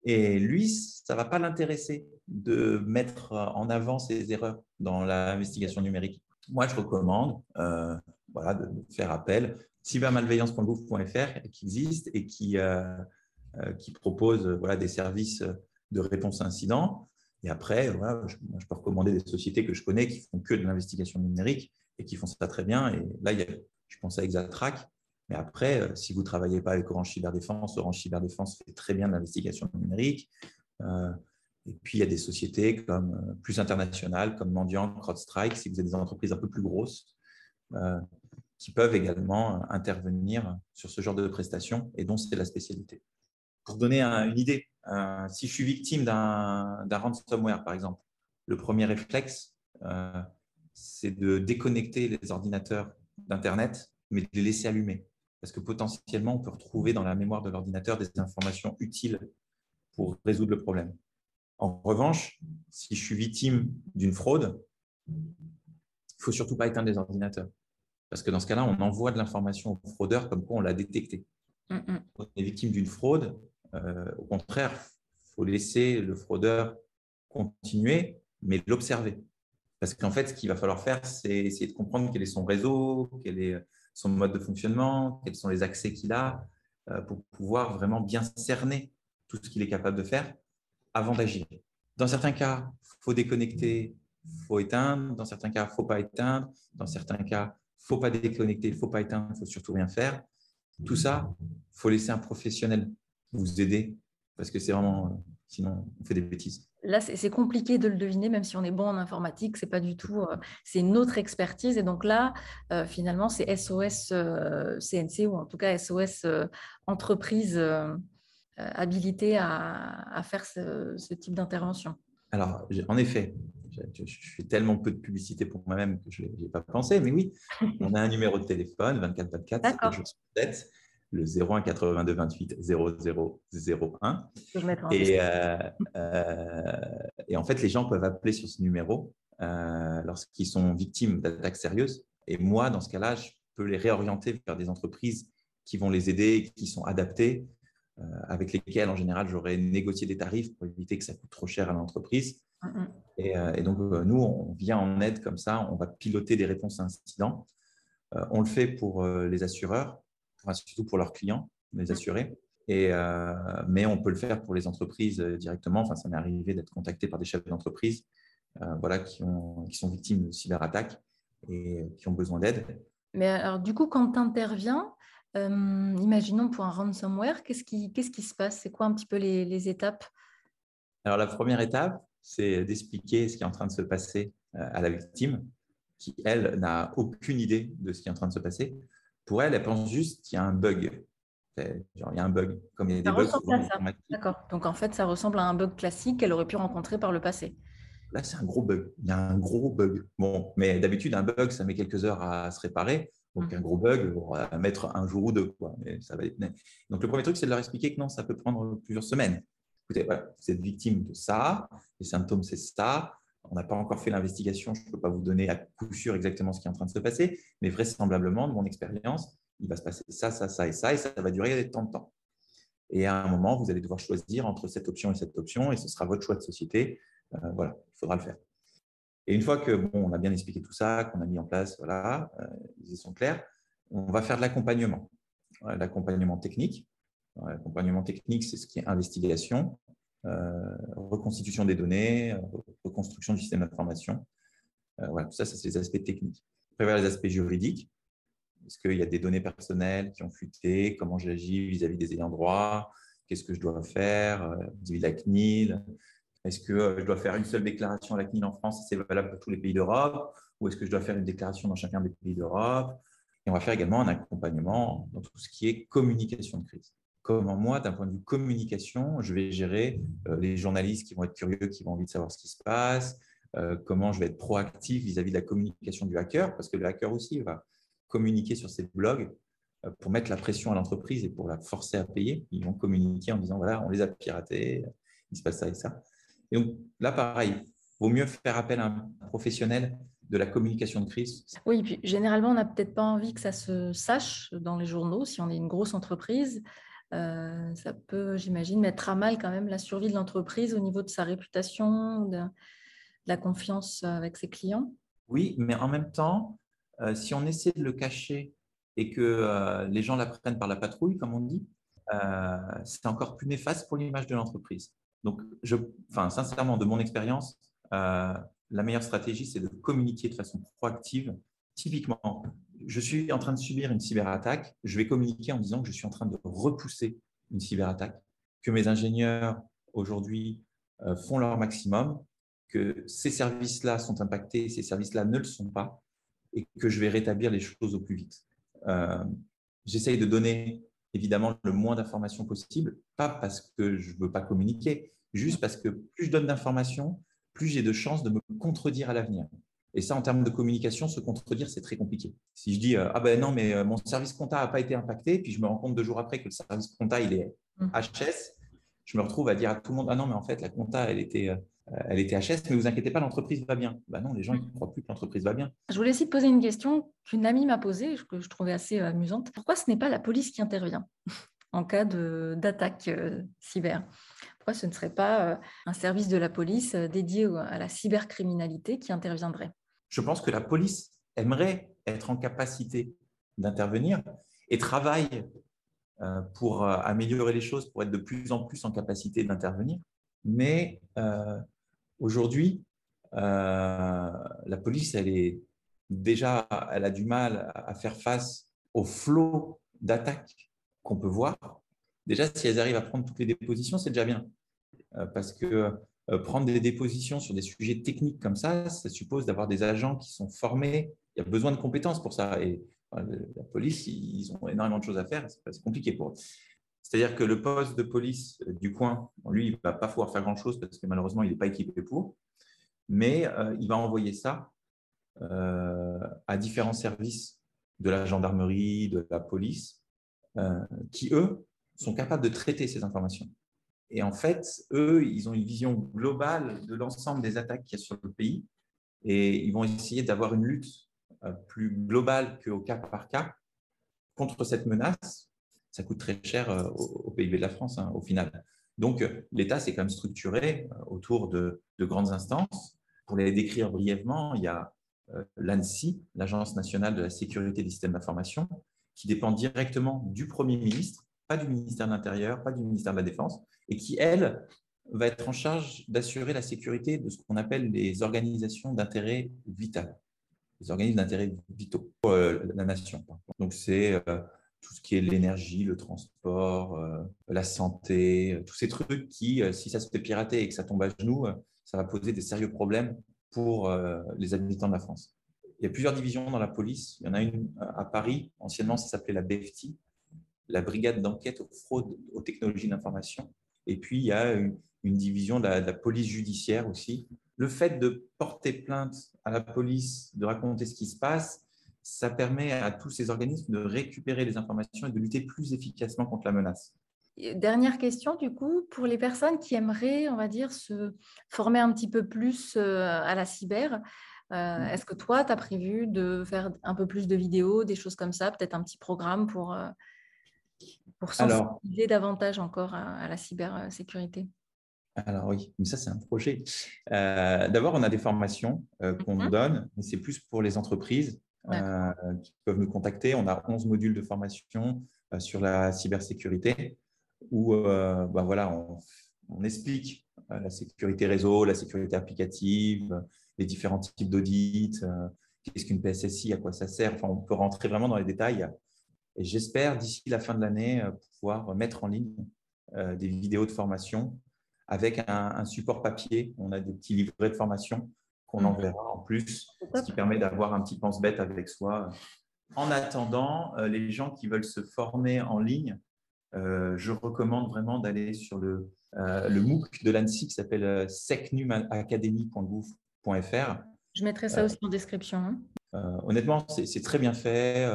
Et lui, ça ne va pas l'intéresser de mettre en avant ses erreurs dans l'investigation numérique. Moi, je recommande euh, voilà, de faire appel. cybermalveillance.gouv.fr qui existe et qui, euh, euh, qui propose voilà, des services de réponse à incidents. Et après, voilà, je, peux recommander des sociétés que je connais qui font que de l'investigation numérique et qui font ça très bien. Et là, il y a, je pense à Exatrack. Mais après, euh, si vous ne travaillez pas avec Orange Cyberdéfense, Orange Cyberdéfense fait très bien de l'investigation numérique. et puis, il y a des sociétés comme plus internationales, comme Mendiant, CrowdStrike, si vous êtes des entreprises un peu plus grosses, qui peuvent également euh, intervenir sur ce genre de prestations et dont c'est la spécialité. Pour donner une idée, euh, si je suis victime d'un ransomware, par exemple, le premier réflexe, euh, c'est de déconnecter les ordinateurs d'Internet, mais de les laisser allumer. Parce que potentiellement, on peut retrouver dans la mémoire de l'ordinateur des informations utiles pour résoudre le problème. En revanche, si je suis victime d'une fraude, il ne faut surtout pas éteindre les ordinateurs. Parce que dans ce cas-là, on envoie de l'information au fraudeur comme quoi on l'a détecté. Mm, mm. on est victime d'une fraude, euh, au contraire, il faut laisser le fraudeur continuer, mais l'observer. Parce qu'en fait, ce qu'il va falloir faire, c'est essayer de comprendre quel est son réseau, quel est son mode de fonctionnement, quels sont les accès qu'il a, euh, pour pouvoir vraiment bien cerner tout ce qu'il est capable de faire avant d'agir. Dans certains cas, il faut déconnecter, il faut éteindre. Dans certains cas, il ne faut pas éteindre. Dans certains cas, faut pas déconnecter, il faut pas éteindre, il faut surtout rien faire. Tout ça, faut laisser un professionnel vous aider parce que c'est vraiment, sinon on fait des bêtises. Là, c'est compliqué de le deviner, même si on est bon en informatique, c'est pas du tout, euh, c'est une autre expertise. Et donc là, euh, finalement, c'est SOS CNC euh, ou en tout cas SOS entreprise habilitée à, faire ce, type d'intervention. Alors, en effet, je, fais tellement peu de publicité pour moi-même que je n'ai pas pensé, mais oui, on a un numéro de téléphone, 2424, c'est le 01 82 28 0001. Et, euh, euh, et en fait, les gens peuvent appeler sur ce numéro euh, lorsqu'ils sont victimes d'attaques sérieuses. Et moi, dans ce cas-là, je peux les réorienter vers des entreprises qui vont les aider, qui sont adaptées, avec lesquelles, en général, j'aurais négocié des tarifs pour éviter que ça coûte trop cher à l'entreprise. Mm, mm. Et, donc, nous, on vient en aide comme ça, on va piloter des réponses à incidents. on le fait pour les assureurs, surtout pour leurs clients, les mmh. assurés. Et, euh, mais on peut le faire pour les entreprises euh, directement. Enfin, ça m'est arrivé d'être contacté par des chefs d'entreprise euh, voilà, qui, ont, qui sont victimes de cyberattaques et qui ont besoin d'aide. Mais alors, du coup, quand tu interviens, imaginons pour un ransomware, qu'est-ce qui, qu'est-ce qui se passe? C'est quoi un petit peu les, les étapes? Alors, la première étape, c'est d'expliquer ce qui est en train de se passer à la victime, qui, elle, n'a aucune idée de ce qui est en train de se passer. Pour elle, elle pense juste qu'il y a un bug. Genre, il y a un bug, comme il y a des bugs. D'accord. Donc, en fait, ça ressemble à un bug classique qu'elle aurait pu rencontrer par le passé. Là, c'est un gros bug. Il y a un gros bug. Bon, mais d'habitude, un bug, ça met quelques heures à se réparer. Donc, mmh. un gros bug, on va mettre un jour ou deux. Quoi. Ça va Donc, le premier truc, c'est de leur expliquer que non, ça peut prendre plusieurs semaines. Écoutez, vous êtes victime de ça, les symptômes, c'est ça. On n'a pas encore fait l'investigation, je ne peux pas vous donner à coup sûr exactement ce qui est en train de se passer, mais vraisemblablement, de mon expérience, il va se passer ça, ça, ça et ça, et ça va durer tant de temps. Et à un moment, vous allez devoir choisir entre cette option et cette option, et ce sera votre choix de société. Euh, voilà, il faudra le faire. Et une fois que bon, on a bien expliqué tout ça, qu'on a mis en place, voilà, euh, ils sont clairs, on va faire de l'accompagnement, l'accompagnement technique. L'accompagnement technique, c'est ce qui est investigation, euh, reconstitution des données, euh, reconstruction du système d'information. Euh, voilà, tout ça, ça c'est les aspects techniques. Après, les aspects juridiques. Est-ce qu'il y a des données personnelles qui ont fuité? Comment j'agis vis-à-vis des ayants droit? Qu'est-ce que je dois faire vis-à-vis de la CNIL? Est-ce que je dois faire une seule déclaration à la CNIL en France C'est valable pour tous les pays d'Europe? Ou est-ce que je dois faire une déclaration dans chacun des pays d'Europe? Et on va faire également un accompagnement dans tout ce qui est communication de crise comment moi, d'un point de vue communication, je vais gérer euh, les journalistes qui vont être curieux, qui vont envie de savoir ce qui se passe, euh, comment je vais être proactif vis-à-vis de la communication du hacker, parce que le hacker aussi va communiquer sur ses blogs euh, pour mettre la pression à l'entreprise et pour la forcer à payer. Ils vont communiquer en disant, voilà, on les a piratés, il se passe ça et ça. Et donc là, pareil, vaut mieux faire appel à un professionnel de la communication de crise. Oui, puis généralement, on n'a peut-être pas envie que ça se sache dans les journaux si on est une grosse entreprise. Euh, ça peut, j'imagine, mettre à mal quand même la survie de l'entreprise au niveau de sa réputation, de, la confiance avec ses clients. Oui, mais en même temps, euh, si on essaie de le cacher et que euh, les gens l'apprennent par la patrouille, comme on dit, c'est encore plus néfaste pour l'image de l'entreprise. Donc, sincèrement, de mon expérience, la meilleure stratégie, c'est de communiquer de façon proactive. Typiquement, je suis en train de subir une cyberattaque, je vais communiquer en disant que je suis en train de repousser une cyberattaque, que mes ingénieurs aujourd'hui euh, font leur maximum, que ces services-là sont impactés, ces services-là ne le sont pas, et que je vais rétablir les choses au plus vite. Euh, j'essaye de donner évidemment le moins d'informations possible, pas parce que je ne veux pas communiquer, juste parce que plus je donne d'informations, plus j'ai de chances de me contredire à l'avenir. Et ça, en termes de communication, se contredire, c'est très compliqué. Si je dis euh, ah ben non, mais euh, mon service compta n'a pas été impacté, puis je me rends compte deux jours après que le service compta il est HS, mmh. je me retrouve à dire à tout le monde ah non, mais en fait la compta elle était euh, elle était HS, mais vous inquiétez pas, l'entreprise va bien. Ben non, les gens ne croient plus que l'entreprise va bien. Je voulais aussi te poser une question qu'une amie m'a posée, que je trouvais assez amusante. Pourquoi ce n'est pas la police qui intervient [laughs] en cas d'attaque cyber? Pourquoi ce ne serait pas un service de la police dédié à la cybercriminalité qui interviendrait? Je pense que la police aimerait être en capacité d'intervenir et travaille euh, pour euh, améliorer les choses, pour être de plus en plus en capacité d'intervenir. Mais euh, aujourd'hui, la police, elle est déjà, elle a du mal à faire face au flot d'attaques qu'on peut voir. Déjà, si elles arrivent à prendre toutes les dépositions, c'est déjà bien. parce que prendre des dépositions sur des sujets techniques comme ça, ça suppose d'avoir des agents qui sont formés. Il y a besoin de compétences pour ça. Et la police, ils ont énormément de choses à faire. C'est compliqué pour eux. C'est-à-dire que le poste de police du coin, lui, il ne va pas pouvoir faire grand-chose parce que malheureusement, il n'est pas équipé pour, mais euh, il va envoyer ça euh, à différents services de la gendarmerie, de la police, euh, qui, eux, sont capables de traiter ces informations. Et en fait, eux, ils ont une vision globale de l'ensemble des attaques qu'il y a sur le pays et ils vont essayer d'avoir une lutte plus globale qu'au cas par cas contre cette menace ça coûte très cher euh, au, PIB de la France hein, au final. Donc, euh, l'État s'est quand même structuré euh, autour de, grandes instances. Pour les décrire brièvement, il y a l'ANSI, l'Agence nationale de la sécurité des systèmes d'information, qui dépend directement du Premier ministre, pas du ministère de l'Intérieur, pas du ministère de la Défense, et qui, elle, va être en charge d'assurer la sécurité de ce qu'on appelle les organisations d'intérêt vital, les organismes d'intérêt vitaux pour la nation. Donc, c'est tout ce qui est l'énergie, le transport, euh, la santé, euh, tous ces trucs qui, euh, si ça se fait pirater et que ça tombe à genoux, ça va poser des sérieux problèmes pour les habitants de la France. Il y a plusieurs divisions dans la police. Il y en a une à Paris, anciennement ça s'appelait la BFT, la Brigade d'enquête aux fraudes aux technologies d'information. Et puis il y a une, division de la, police judiciaire aussi. Le fait de porter plainte à la police, de raconter ce qui se passe, ça permet à tous ces organismes de récupérer les informations et de lutter plus efficacement contre la menace. Dernière question, du coup, pour les personnes qui aimeraient, on va dire, se former un petit peu plus euh, à la cyber, euh, mm. est-ce que toi, tu as prévu de faire un peu plus de vidéos, des choses comme ça, peut-être un petit programme pour, euh, pour sensibiliser davantage encore à, la cybersécurité alors oui, mais ça c'est un projet. D'abord, on a des formations qu'on nous mm-hmm. donne, mais c'est plus pour les entreprises euh, qui peuvent nous contacter. On a 11 modules de formation euh, sur la cybersécurité où euh, ben voilà, on, explique la sécurité réseau, la sécurité applicative, les différents types d'audits, qu'est-ce qu'une PSSI, à quoi ça sert. Enfin, on peut rentrer vraiment dans les détails. Et j'espère d'ici la fin de l'année pouvoir mettre en ligne des vidéos de formation avec un, un, support papier. On a des petits livrets de formation qu'on mm. enverra en plus, ce qui permet d'avoir un petit pense-bête avec soi. En attendant, euh, les gens qui veulent se former en ligne, euh, je recommande vraiment d'aller sur le, euh, le MOOC de l'ANSI qui s'appelle secnumacademy.gouv.fr. Je mettrai ça aussi en description. Hein. honnêtement, c'est très bien fait.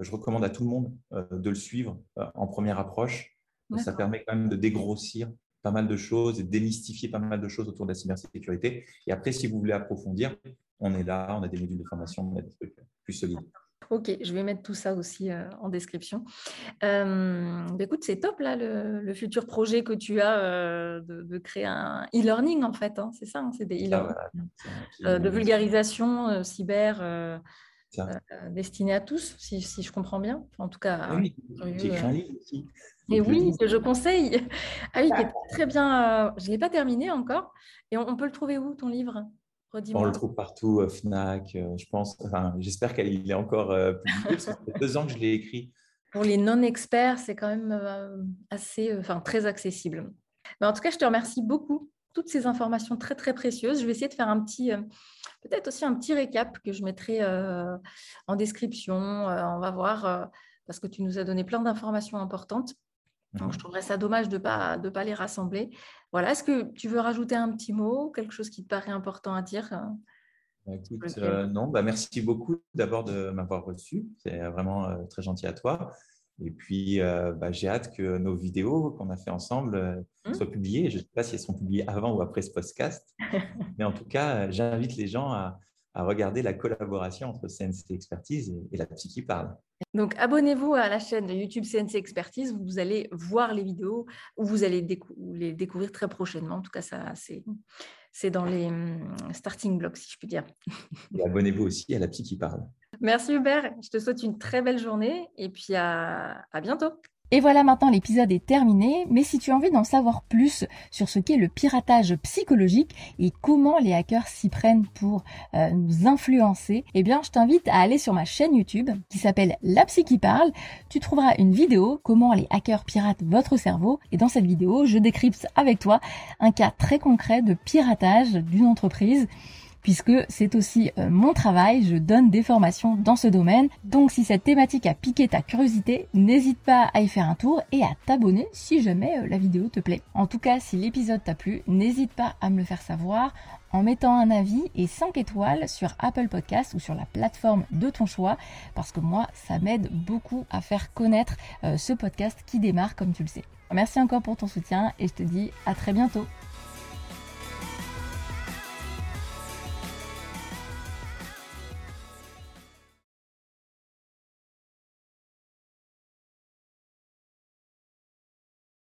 Je recommande à tout le monde de le suivre en première approche. Ça permet quand même de dégrossir pas mal de choses et démystifier pas mal de choses autour de la cybersécurité. Et après, si vous voulez approfondir, on est là, on a des modules de formation, on a des trucs plus solides. Ok, je vais mettre tout ça aussi euh, en description. Euh, bah, écoute, c'est top là le, futur projet que tu as euh, de, créer un e-learning en fait. Hein, c'est ça, hein, c'est des e-learning de vulgarisation cyber destiné à tous, si, si, je comprends bien. En tout cas, oui, j'ai écrit un livre aussi. Et oui, que je conseille. Ah oui, qui est très bien. Euh, je ne l'ai pas terminé encore. Et on, peut le trouver où, ton livre? On le trouve partout, euh, Fnac, euh, je pense. Enfin, J'espère qu'il est encore publié, ça fait deux ans que je l'ai écrit. Pour les non-experts, c'est quand même assez, enfin, très accessible. Mais en tout cas, je te remercie beaucoup. Toutes ces informations très, très précieuses. Je vais essayer de faire un petit, peut-être aussi un petit récap que je mettrai en description. on va voir, parce que tu nous as donné plein d'informations importantes. Donc, je mmh trouverais ça dommage de ne pas, de pas les rassembler. Voilà, est-ce que tu veux rajouter un petit mot, quelque chose qui te paraît important à dire bah, euh, non, bah, merci beaucoup d'abord de m'avoir reçu. C'est vraiment euh, très gentil à toi. Et puis, euh, bah, j'ai hâte que nos vidéos qu'on a fait ensemble mmh. soient publiées. Je ne sais pas si elles sont publiées avant ou après ce podcast. [laughs] Mais en tout cas, j'invite les gens à, à regarder la collaboration entre CNC Expertise et, la psy qui parle. Donc, abonnez-vous à la chaîne YouTube CNC Expertise. Vous allez voir les vidéos ou vous allez les découvrir très prochainement. En tout cas, ça, c'est dans les hum, starting blocks, si je puis dire. Et abonnez-vous aussi à la psy qui parle. Merci Hubert. Je te souhaite une très belle journée et puis à bientôt. Et voilà maintenant l'épisode est terminé, mais si tu as envie d'en savoir plus sur ce qu'est le piratage psychologique et comment les hackers s'y prennent pour euh, nous influencer, eh bien je t'invite à aller sur ma chaîne YouTube qui s'appelle La Psy qui parle. Tu trouveras une vidéo comment les hackers piratent votre cerveau et dans cette vidéo je décrypte avec toi un cas très concret de piratage d'une entreprise puisque c'est aussi euh, mon travail, je donne des formations dans ce domaine. Donc si cette thématique a piqué ta curiosité, n'hésite pas à y faire un tour et à t'abonner si jamais euh, la vidéo te plaît. En tout cas, si l'épisode t'a plu, n'hésite pas à me le faire savoir en mettant un avis et 5 étoiles sur Apple Podcast ou sur la plateforme de ton choix, parce que moi, ça m'aide beaucoup à faire connaître euh, ce podcast qui démarre, comme tu le sais. Merci encore pour ton soutien et je te dis à très bientôt.